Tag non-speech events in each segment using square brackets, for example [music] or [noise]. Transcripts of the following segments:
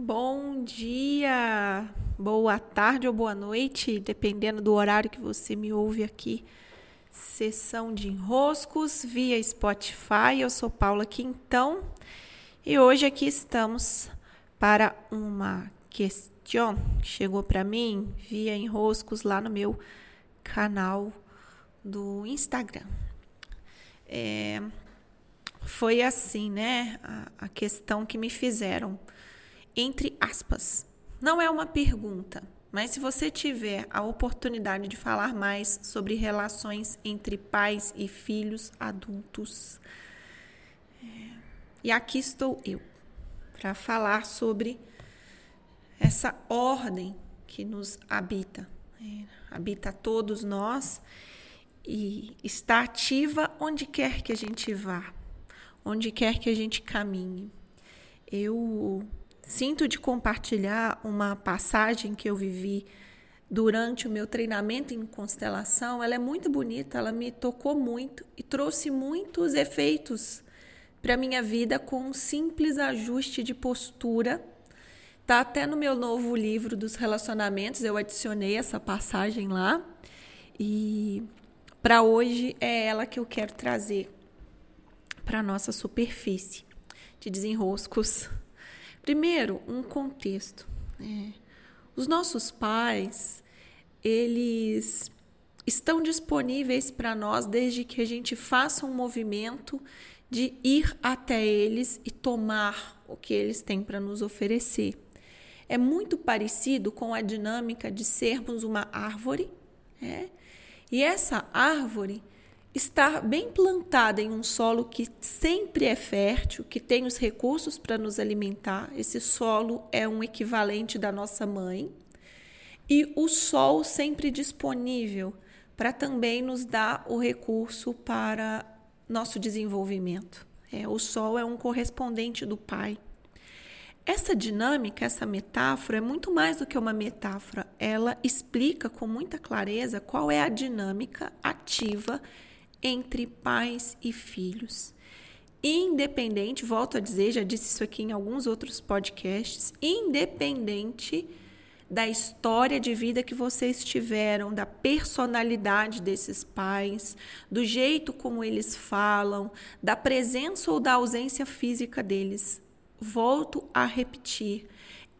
Bom dia, boa tarde ou boa noite, dependendo do horário que você me ouve aqui. Sessão de enroscos via Spotify. Eu sou Paula Quintão e hoje aqui estamos para uma questão que chegou para mim via enroscos lá no meu canal do Instagram. É, foi assim, né? A, a questão que me fizeram entre aspas. Não é uma pergunta, mas se você tiver a oportunidade de falar mais sobre relações entre pais e filhos adultos. É, e aqui estou eu para falar sobre essa ordem que nos habita, é, habita todos nós e está ativa onde quer que a gente vá, onde quer que a gente caminhe. Eu Sinto de compartilhar uma passagem que eu vivi durante o meu treinamento em constelação. Ela é muito bonita, ela me tocou muito e trouxe muitos efeitos para minha vida com um simples ajuste de postura. Tá até no meu novo livro dos relacionamentos, eu adicionei essa passagem lá. E para hoje é ela que eu quero trazer para nossa superfície de desenroscos. Primeiro, um contexto. Né? Os nossos pais, eles estão disponíveis para nós desde que a gente faça um movimento de ir até eles e tomar o que eles têm para nos oferecer. É muito parecido com a dinâmica de sermos uma árvore, né? e essa árvore estar bem plantada em um solo que sempre é fértil, que tem os recursos para nos alimentar. Esse solo é um equivalente da nossa mãe. E o sol sempre disponível para também nos dar o recurso para nosso desenvolvimento. É, o sol é um correspondente do pai. Essa dinâmica, essa metáfora é muito mais do que uma metáfora. Ela explica com muita clareza qual é a dinâmica ativa entre pais e filhos. Independente, volto a dizer, já disse isso aqui em alguns outros podcasts, independente da história de vida que vocês tiveram, da personalidade desses pais, do jeito como eles falam, da presença ou da ausência física deles. Volto a repetir: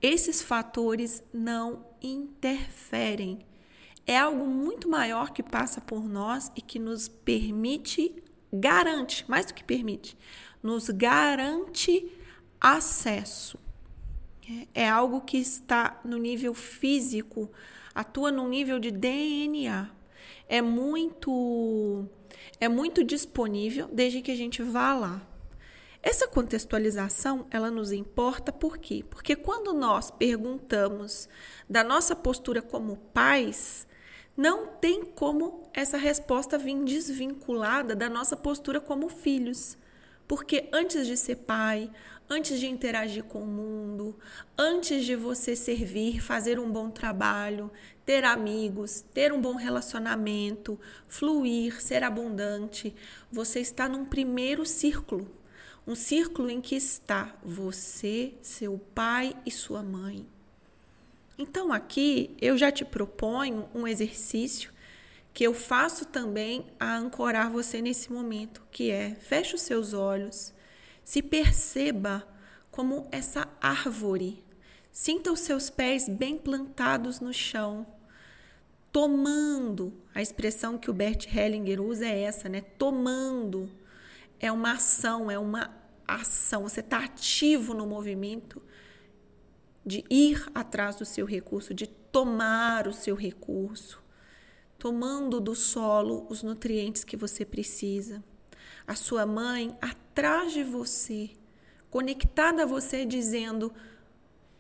esses fatores não interferem é algo muito maior que passa por nós e que nos permite, garante, mais do que permite, nos garante acesso. É algo que está no nível físico, atua no nível de DNA. É muito é muito disponível desde que a gente vá lá. Essa contextualização, ela nos importa por quê? Porque quando nós perguntamos da nossa postura como pais, não tem como essa resposta vir desvinculada da nossa postura como filhos. Porque antes de ser pai, antes de interagir com o mundo, antes de você servir, fazer um bom trabalho, ter amigos, ter um bom relacionamento, fluir, ser abundante, você está num primeiro círculo. Um círculo em que está você, seu pai e sua mãe. Então, aqui eu já te proponho um exercício que eu faço também a ancorar você nesse momento, que é feche os seus olhos, se perceba como essa árvore. Sinta os seus pés bem plantados no chão, tomando. A expressão que o Bert Hellinger usa é essa, né? Tomando. É uma ação, é uma ação. Você está ativo no movimento de ir atrás do seu recurso, de tomar o seu recurso, tomando do solo os nutrientes que você precisa. A sua mãe atrás de você, conectada a você, dizendo: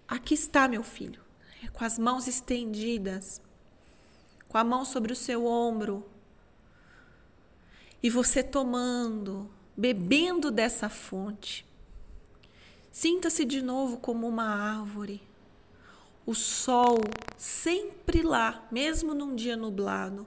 Aqui está, meu filho, é, com as mãos estendidas, com a mão sobre o seu ombro, e você tomando, bebendo dessa fonte, Sinta-se de novo como uma árvore. O sol sempre lá, mesmo num dia nublado,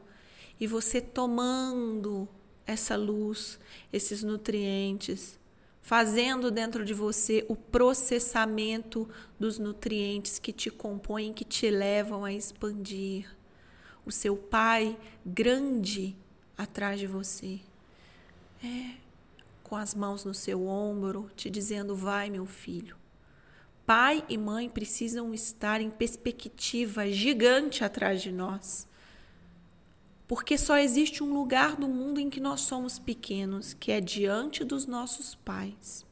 e você tomando essa luz, esses nutrientes, fazendo dentro de você o processamento dos nutrientes que te compõem, que te levam a expandir. O seu pai grande atrás de você. É, com as mãos no seu ombro, te dizendo: vai, meu filho. Pai e mãe precisam estar em perspectiva gigante atrás de nós. Porque só existe um lugar no mundo em que nós somos pequenos, que é diante dos nossos pais.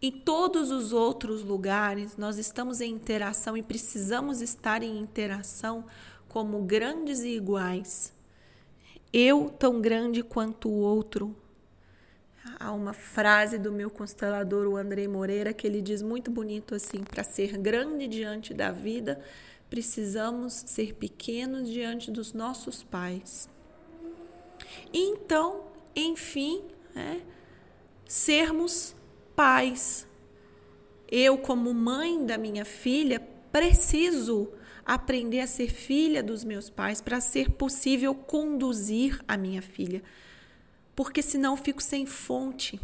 Em todos os outros lugares, nós estamos em interação e precisamos estar em interação como grandes e iguais. Eu tão grande quanto o outro. Há uma frase do meu constelador, o André Moreira, que ele diz muito bonito assim: para ser grande diante da vida, precisamos ser pequenos diante dos nossos pais. Então, enfim, é, sermos pais. Eu, como mãe da minha filha, preciso aprender a ser filha dos meus pais para ser possível conduzir a minha filha. Porque senão fico sem fonte.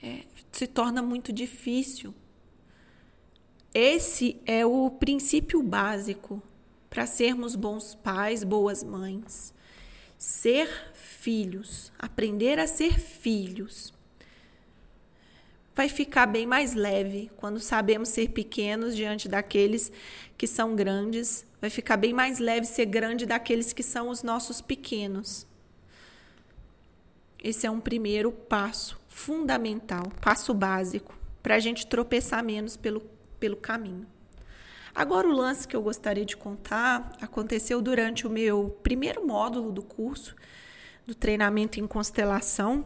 É, se torna muito difícil. Esse é o princípio básico para sermos bons pais, boas mães. Ser filhos, aprender a ser filhos. Vai ficar bem mais leve quando sabemos ser pequenos diante daqueles que são grandes. Vai ficar bem mais leve ser grande daqueles que são os nossos pequenos. Esse é um primeiro passo fundamental, passo básico, para a gente tropeçar menos pelo pelo caminho. Agora, o lance que eu gostaria de contar aconteceu durante o meu primeiro módulo do curso do treinamento em constelação.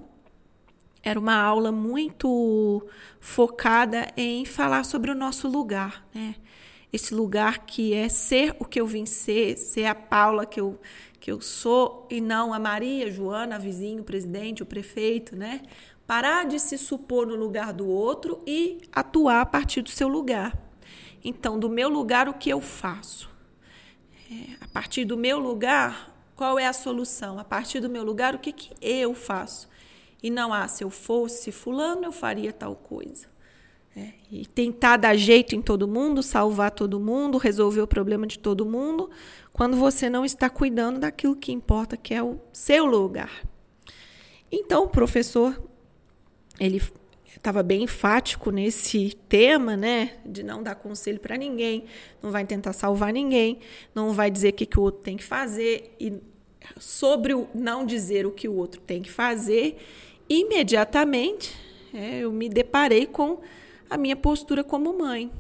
Era uma aula muito focada em falar sobre o nosso lugar, né? Esse lugar que é ser o que eu vim ser, ser a Paula que eu, que eu sou e não a Maria, Joana, a vizinho, o presidente, o prefeito, né? Parar de se supor no lugar do outro e atuar a partir do seu lugar. Então, do meu lugar, o que eu faço? É, a partir do meu lugar, qual é a solução? A partir do meu lugar, o que, que eu faço? E não, ah, se eu fosse fulano, eu faria tal coisa. É, e tentar dar jeito em todo mundo, salvar todo mundo, resolver o problema de todo mundo, quando você não está cuidando daquilo que importa, que é o seu lugar. Então, o professor ele estava bem enfático nesse tema, né, de não dar conselho para ninguém, não vai tentar salvar ninguém, não vai dizer o que, que o outro tem que fazer e sobre o não dizer o que o outro tem que fazer, imediatamente é, eu me deparei com a minha postura como mãe.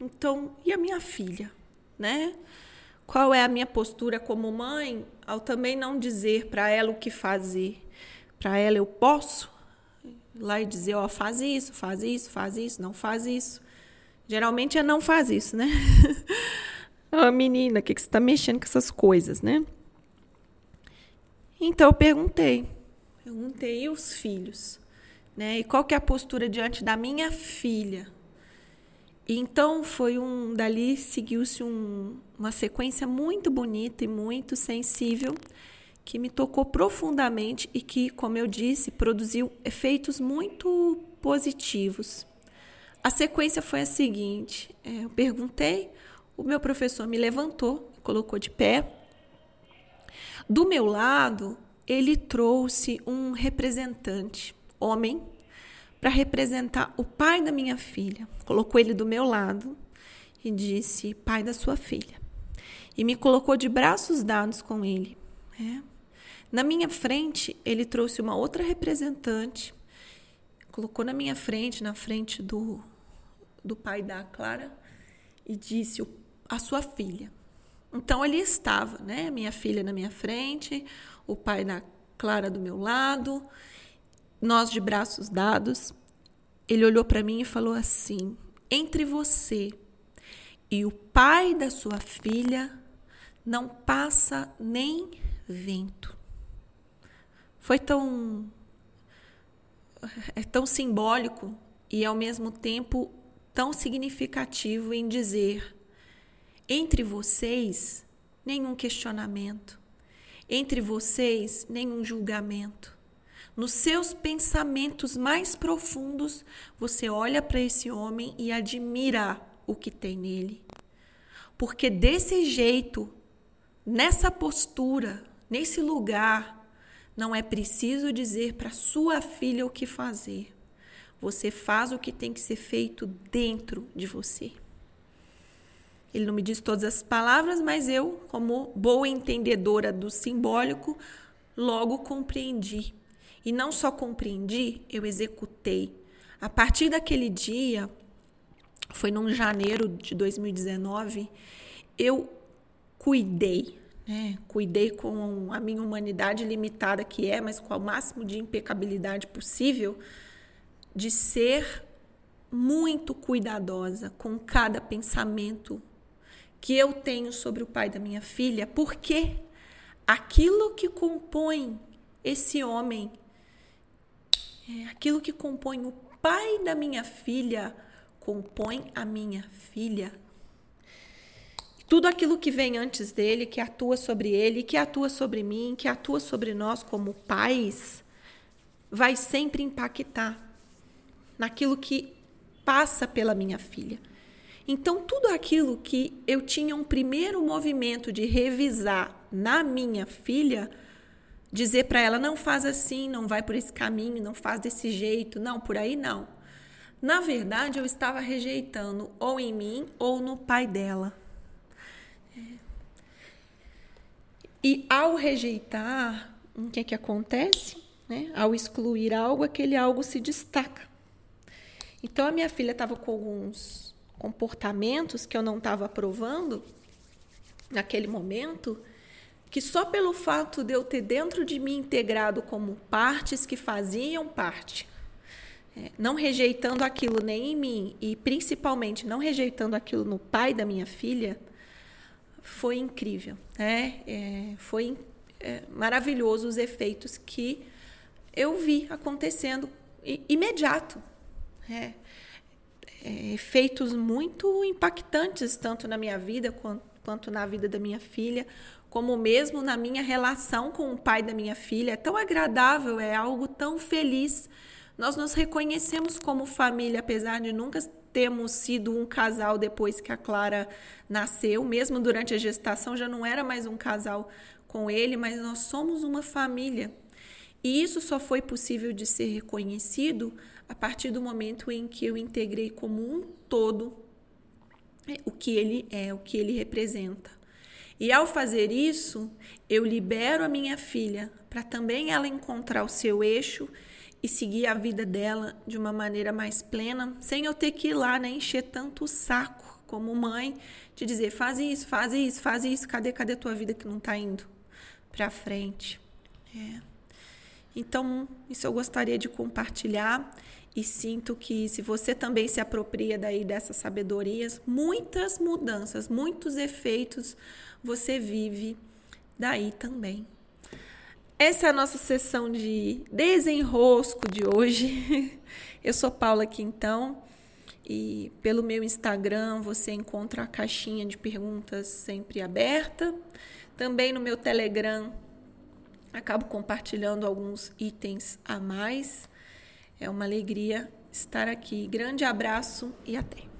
Então, e a minha filha, né? Qual é a minha postura como mãe ao também não dizer para ela o que fazer? Para ela eu posso, lá e dizer, ó, faz isso, faz isso, faz isso, não faz isso. Geralmente é não faz isso, né? [laughs] ah, menina, o que, que você está mexendo com essas coisas, né? Então eu perguntei, perguntei os filhos, né? E qual que é a postura diante da minha filha? E então foi um, dali seguiu-se um, uma sequência muito bonita e muito sensível que me tocou profundamente e que, como eu disse, produziu efeitos muito positivos. A sequência foi a seguinte: é, eu perguntei, o meu professor me levantou, colocou de pé. Do meu lado, ele trouxe um representante, homem, para representar o pai da minha filha. Colocou ele do meu lado e disse: pai da sua filha. E me colocou de braços dados com ele. Né? Na minha frente, ele trouxe uma outra representante, colocou na minha frente, na frente do, do pai da Clara, e disse: a sua filha. Então ali estava, né? Minha filha na minha frente, o pai da Clara do meu lado, nós de braços dados. Ele olhou para mim e falou assim: entre você e o pai da sua filha não passa nem vento foi tão é tão simbólico e ao mesmo tempo tão significativo em dizer entre vocês nenhum questionamento, entre vocês nenhum julgamento. Nos seus pensamentos mais profundos, você olha para esse homem e admira o que tem nele. Porque desse jeito, nessa postura, nesse lugar, não é preciso dizer para sua filha o que fazer. Você faz o que tem que ser feito dentro de você. Ele não me diz todas as palavras, mas eu, como boa entendedora do simbólico, logo compreendi. E não só compreendi, eu executei. A partir daquele dia, foi num janeiro de 2019, eu cuidei né? Cuidei com a minha humanidade limitada que é, mas com o máximo de impecabilidade possível, de ser muito cuidadosa com cada pensamento que eu tenho sobre o pai da minha filha, porque aquilo que compõe esse homem, é, aquilo que compõe o pai da minha filha, compõe a minha filha tudo aquilo que vem antes dele, que atua sobre ele, que atua sobre mim, que atua sobre nós como pais, vai sempre impactar naquilo que passa pela minha filha. Então, tudo aquilo que eu tinha um primeiro movimento de revisar na minha filha, dizer para ela: não faz assim, não vai por esse caminho, não faz desse jeito, não, por aí não. Na verdade, eu estava rejeitando ou em mim ou no pai dela. E ao rejeitar, o que é que acontece? Né? Ao excluir algo, aquele algo se destaca. Então a minha filha estava com alguns comportamentos que eu não estava aprovando naquele momento, que só pelo fato de eu ter dentro de mim integrado como partes que faziam parte, é, não rejeitando aquilo nem em mim e principalmente não rejeitando aquilo no pai da minha filha, foi incrível, né? É, foi é, maravilhoso os efeitos que eu vi acontecendo imediato. É, é, efeitos muito impactantes, tanto na minha vida quanto, quanto na vida da minha filha, como mesmo na minha relação com o pai da minha filha. É tão agradável, é algo tão feliz. Nós nos reconhecemos como família, apesar de nunca temos sido um casal depois que a Clara nasceu, mesmo durante a gestação já não era mais um casal com ele, mas nós somos uma família. E isso só foi possível de ser reconhecido a partir do momento em que eu integrei como um todo é, o que ele é, o que ele representa. E ao fazer isso, eu libero a minha filha para também ela encontrar o seu eixo e seguir a vida dela de uma maneira mais plena, sem eu ter que ir lá, né, encher tanto o saco como mãe, de dizer, faz isso, faz isso, faz isso, cadê, cadê a tua vida que não está indo para frente? É. Então, isso eu gostaria de compartilhar e sinto que se você também se apropria daí dessas sabedorias, muitas mudanças, muitos efeitos você vive daí também. Essa é a nossa sessão de desenrosco de hoje. [laughs] Eu sou Paula Quintão e pelo meu Instagram você encontra a caixinha de perguntas sempre aberta. Também no meu Telegram acabo compartilhando alguns itens a mais. É uma alegria estar aqui. Grande abraço e até.